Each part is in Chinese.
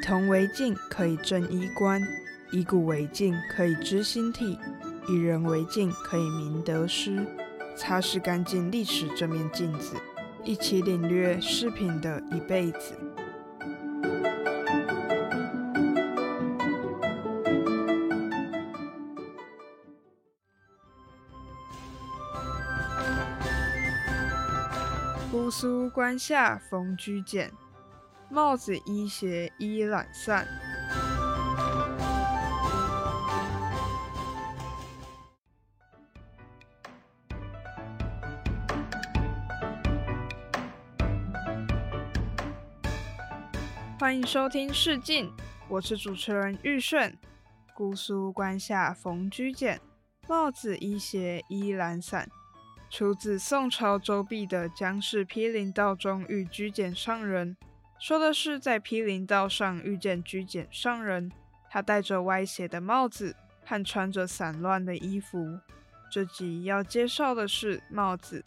铜为镜，可以正衣冠；以古为镜，可以知兴替；以人为镜，可以明得失。擦拭干净历史这面镜子，一起领略饰品的一辈子。姑苏关下逢居简，帽子衣鞋衣懒散。欢迎收听《试镜》，我是主持人玉顺。姑苏关下逢居简，帽子衣鞋衣懒散。出自宋朝周弼的《江氏毗陵道中遇居简上人》，说的是在毗陵道上遇见居简上人，他戴着歪斜的帽子和穿着散乱的衣服。这集要介绍的是帽子。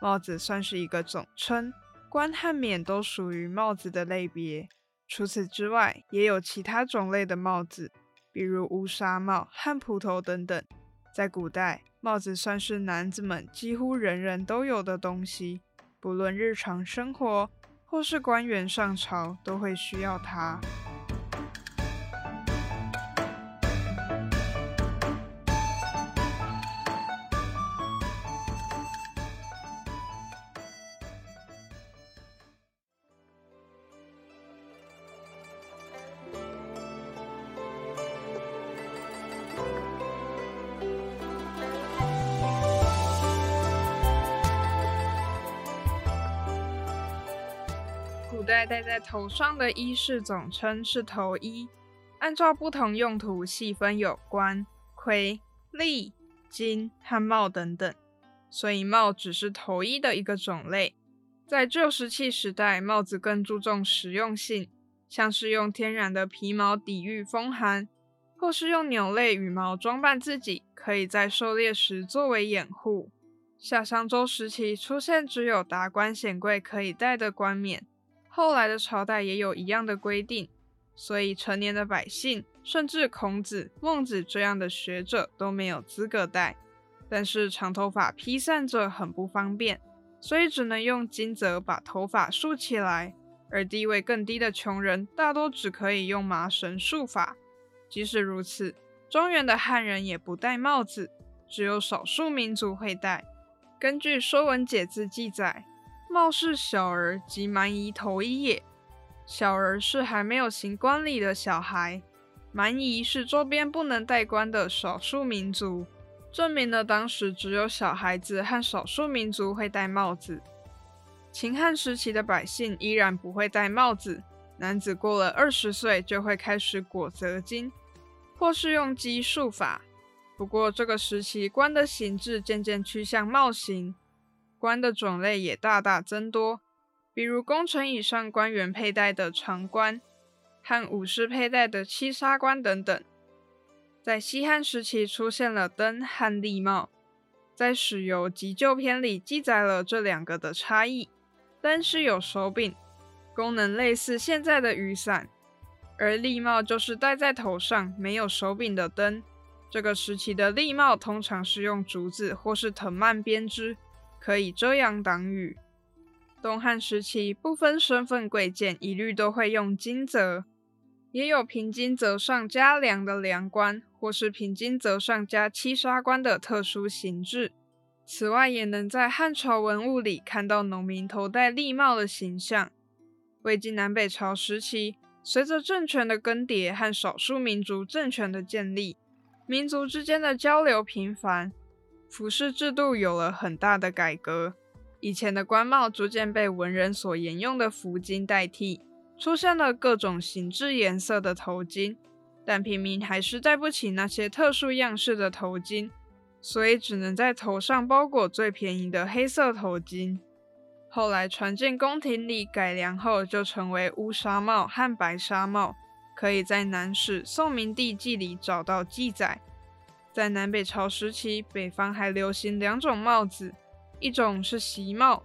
帽子算是一个总称，冠和冕都属于帽子的类别。除此之外，也有其他种类的帽子，比如乌纱帽、汉普头等等。在古代，帽子算是男子们几乎人人都有的东西，不论日常生活或是官员上朝，都会需要它。戴戴在头上的衣饰总称是头衣，按照不同用途细分有冠、盔、笠、巾和帽等等，所以帽只是头衣的一个种类。在旧石器时代，帽子更注重实用性，像是用天然的皮毛抵御风寒，或是用鸟类羽毛装扮自己，可以在狩猎时作为掩护。夏商周时期出现只有达官显贵可以戴的冠冕。后来的朝代也有一样的规定，所以成年的百姓，甚至孔子、孟子这样的学者都没有资格戴。但是长头发披散着很不方便，所以只能用金泽把头发束起来。而地位更低的穷人，大多只可以用麻绳束发。即使如此，中原的汉人也不戴帽子，只有少数民族会戴。根据《说文解字》记载。帽是小儿及蛮夷头一也。小儿是还没有行冠礼的小孩，蛮夷是周边不能戴冠的少数民族，证明了当时只有小孩子和少数民族会戴帽子。秦汉时期的百姓依然不会戴帽子，男子过了二十岁就会开始裹泽巾，或是用髻束发。不过这个时期冠的形制渐渐趋向帽形。官的种类也大大增多，比如功臣以上官员佩戴的长冠，和武士佩戴的七杀冠等等。在西汉时期出现了灯和笠帽，在《史游急救篇》里记载了这两个的差异。灯是有手柄，功能类似现在的雨伞，而笠帽就是戴在头上没有手柄的灯。这个时期的笠帽通常是用竹子或是藤蔓编织。可以遮阳挡雨。东汉时期，不分身份贵贱，一律都会用金泽，也有平金泽上加梁的梁冠，或是平金泽上加七杀冠的特殊形制。此外，也能在汉朝文物里看到农民头戴笠帽的形象。魏晋南北朝时期，随着政权的更迭和少数民族政权的建立，民族之间的交流频繁。服饰制度有了很大的改革，以前的官帽逐渐被文人所沿用的服巾代替，出现了各种形制颜色的头巾，但平民还是戴不起那些特殊样式的头巾，所以只能在头上包裹最便宜的黑色头巾。后来传进宫廷里改良后，就成为乌纱帽和白纱帽，可以在《南史宋明帝纪》里找到记载。在南北朝时期，北方还流行两种帽子，一种是席帽，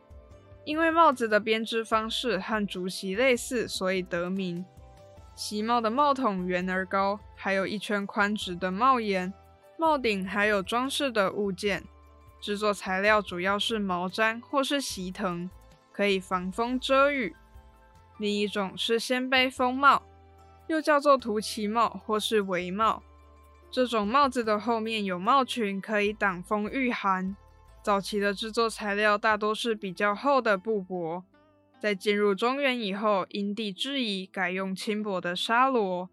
因为帽子的编织方式和竹席类似，所以得名。席帽的帽筒圆而高，还有一圈宽直的帽檐，帽顶还有装饰的物件。制作材料主要是毛毡或是席藤，可以防风遮雨。另一种是掀背风帽，又叫做涂旗帽或是围帽。这种帽子的后面有帽裙，可以挡风御寒。早期的制作材料大多是比较厚的布帛，在进入中原以后，因地制宜改用轻薄的纱罗。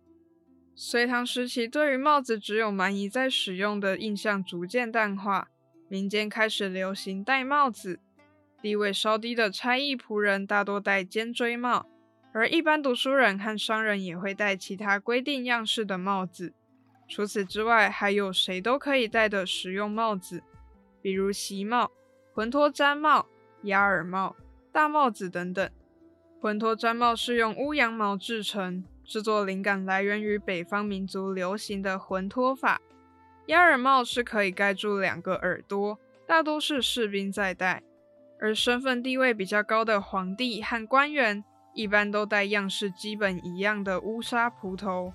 隋唐时期，对于帽子只有蛮夷在使用的印象逐渐淡化，民间开始流行戴帽子。地位稍低的差役仆人大多戴尖锥帽，而一般读书人和商人也会戴其他规定样式的帽子。除此之外，还有谁都可以戴的实用帽子。比如席帽、浑脱毡帽、鸭耳帽、大帽子等等。浑脱毡帽是用乌羊毛制成，制作灵感来源于北方民族流行的浑脱法。鸭耳帽是可以盖住两个耳朵，大多是士兵在戴，而身份地位比较高的皇帝和官员一般都戴样式基本一样的乌纱蒲头，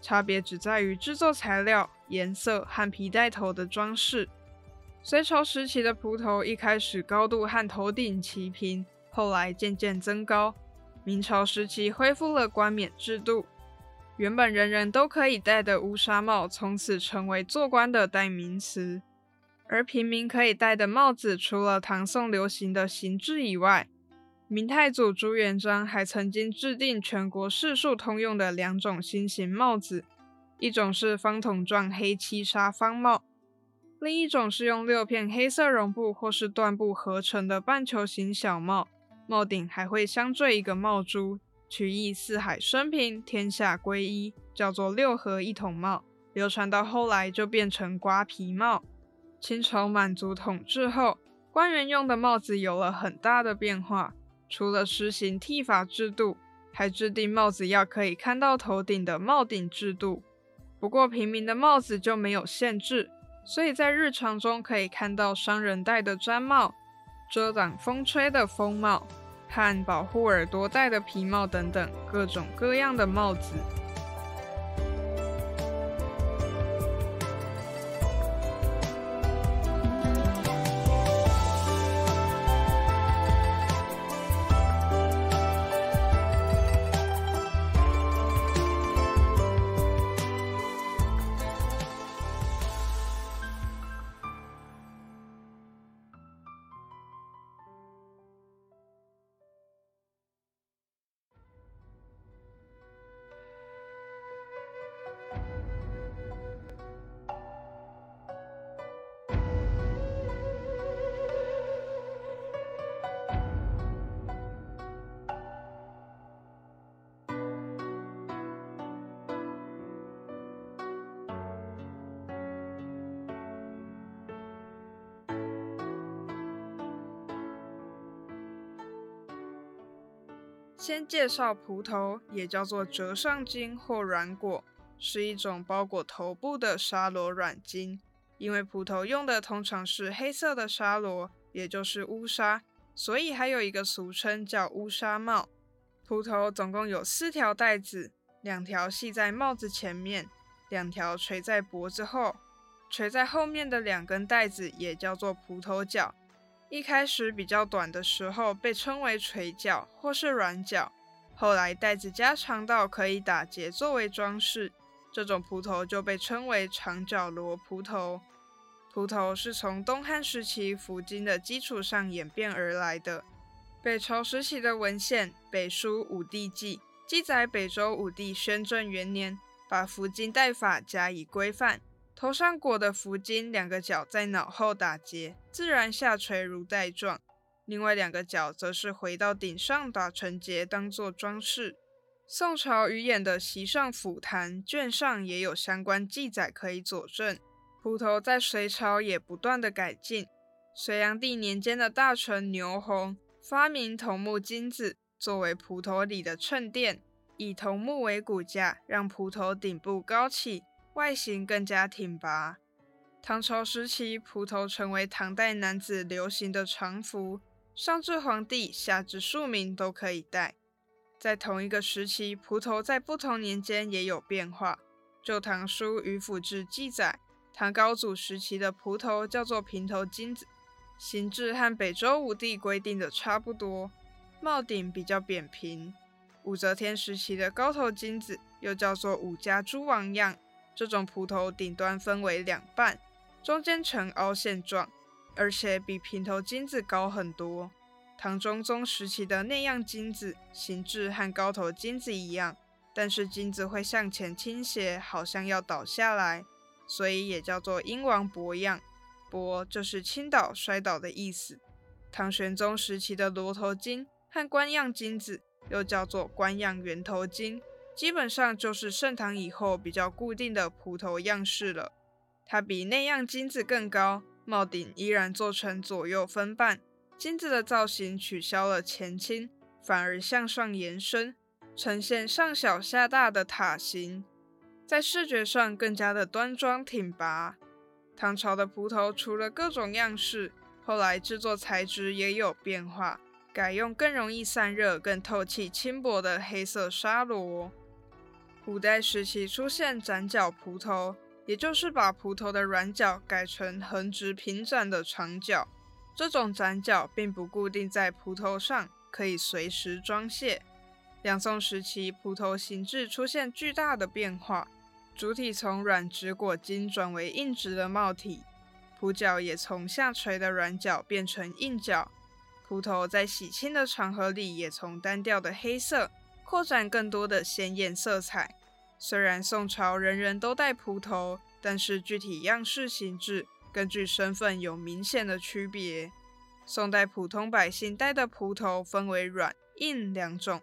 差别只在于制作材料、颜色和皮带头的装饰。隋朝时期的蒲头一开始高度和头顶齐平，后来渐渐增高。明朝时期恢复了冠冕制度，原本人人都可以戴的乌纱帽从此成为做官的代名词。而平民可以戴的帽子，除了唐宋流行的形制以外，明太祖朱元璋还曾经制定全国士庶通用的两种新型帽子，一种是方筒状黑漆纱方帽。另一种是用六片黑色绒布或是缎布合成的半球形小帽，帽顶还会镶缀一个帽珠，取意四海升平，天下归一，叫做六合一统帽。流传到后来就变成瓜皮帽。清朝满族统治后，官员用的帽子有了很大的变化，除了实行剃发制度，还制定帽子要可以看到头顶的帽顶制度。不过平民的帽子就没有限制。所以在日常中可以看到商人戴的毡帽、遮挡风吹的风帽和保护耳朵戴的皮帽等等各种各样的帽子。先介绍蒲头，也叫做折上巾或软果，是一种包裹头部的沙罗软巾。因为蒲头用的通常是黑色的沙罗，也就是乌纱，所以还有一个俗称叫乌纱帽。蒲头总共有四条带子，两条系在帽子前面，两条垂在脖子后，垂在后面的两根带子也叫做蒲头角。一开始比较短的时候被称为垂角或是软角，后来带子加长到可以打结作为装饰，这种蒲头就被称为长角罗蒲头。蒲头是从东汉时期服巾的基础上演变而来的。北朝时期的文献《北书武帝纪》记载，北周武帝宣政元年，把服巾戴法加以规范。头上裹的服巾，两个角在脑后打结，自然下垂如带状；另外两个角则是回到顶上打成结，当做装饰。宋朝余演的《席上府谈》卷上也有相关记载可以佐证。蒲头在隋朝也不断的改进。隋炀帝年间的大臣牛弘发明桐木金子作为蒲头里的衬垫，以桐木为骨架，让蒲头顶部高起。外形更加挺拔。唐朝时期，蒲头成为唐代男子流行的常服，上至皇帝，下至庶民都可以戴。在同一个时期，蒲头在不同年间也有变化。《旧唐书·与府志》记载，唐高祖时期的蒲头叫做平头金子，形制和北周武帝规定的差不多，帽顶比较扁平。武则天时期的高头金子又叫做武家诸王样，这种蒲头顶端分为两半，中间呈凹陷状，而且比平头金子高很多。唐中宗时期的那样金子形制和高头金子一样，但是金子会向前倾斜，好像要倒下来，所以也叫做英王博样。博就是倾倒、摔倒的意思。唐玄宗时期的罗头金和官样金子又叫做官样圆头金，基本上就是盛唐以后比较固定的蒲头样式了。它比那样金子更高，帽顶依然做成左右分半。金子的造型取消了前倾，反而向上延伸，呈现上小下大的塔形，在视觉上更加的端庄挺拔。唐朝的蒲头除了各种样式，后来制作材质也有变化，改用更容易散热、更透气、轻薄的黑色纱罗。古代时期出现展角蒲头，也就是把蒲头的软角改成横直平展的长角。这种展角并不固定在蒲头上，可以随时装卸。两宋时期，蒲头形制出现巨大的变化，主体从软质果金转为硬质的帽体，蒲角也从下垂的软角变成硬角。蒲头在喜庆的场合里，也从单调的黑色扩展更多的鲜艳色彩。虽然宋朝人人都戴蒲头，但是具体样式形制。根据身份有明显的区别。宋代普通百姓戴的蒲头分为软、硬两种。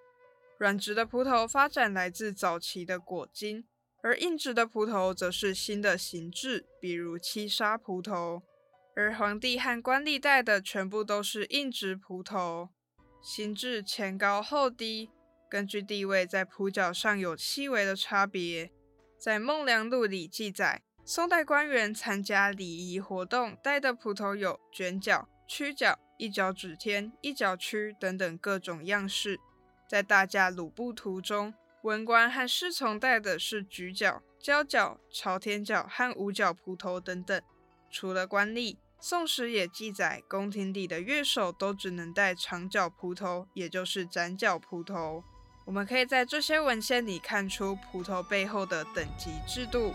软质的蒲头发展来自早期的果金，而硬质的蒲头则是新的形制，比如七杀蒲头。而皇帝和官吏戴的全部都是硬质蒲头，形制前高后低，根据地位在蒲角上有细微的差别。在《孟良录》里记载。宋代官员参加礼仪活动戴的蒲头有卷角、曲角、一角指天、一角曲等等各种样式。在大驾鲁布图中，文官和侍从戴的是举角、交角、朝天角和五角蒲头等等。除了官吏，宋史也记载，宫廷里的乐手都只能戴长角蒲头，也就是展角蒲头。我们可以在这些文献里看出葡萄背后的等级制度。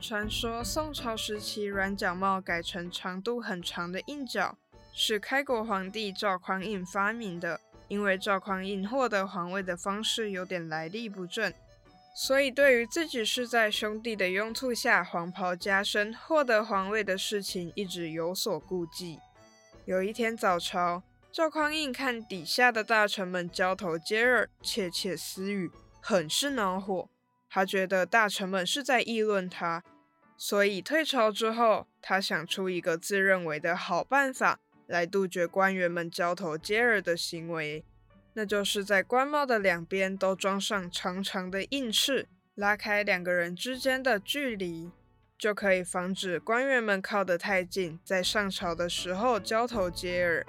传说宋朝时期，软角帽改成长度很长的硬角，是开国皇帝赵匡胤发明的。因为赵匡胤获得皇位的方式有点来历不正，所以对于自己是在兄弟的拥簇下黄袍加身获得皇位的事情，一直有所顾忌。有一天早朝，赵匡胤看底下的大臣们交头接耳、窃窃私语，很是恼火。他觉得大臣们是在议论他。所以退朝之后，他想出一个自认为的好办法来杜绝官员们交头接耳的行为，那就是在官帽的两边都装上长长的硬翅，拉开两个人之间的距离，就可以防止官员们靠得太近，在上朝的时候交头接耳。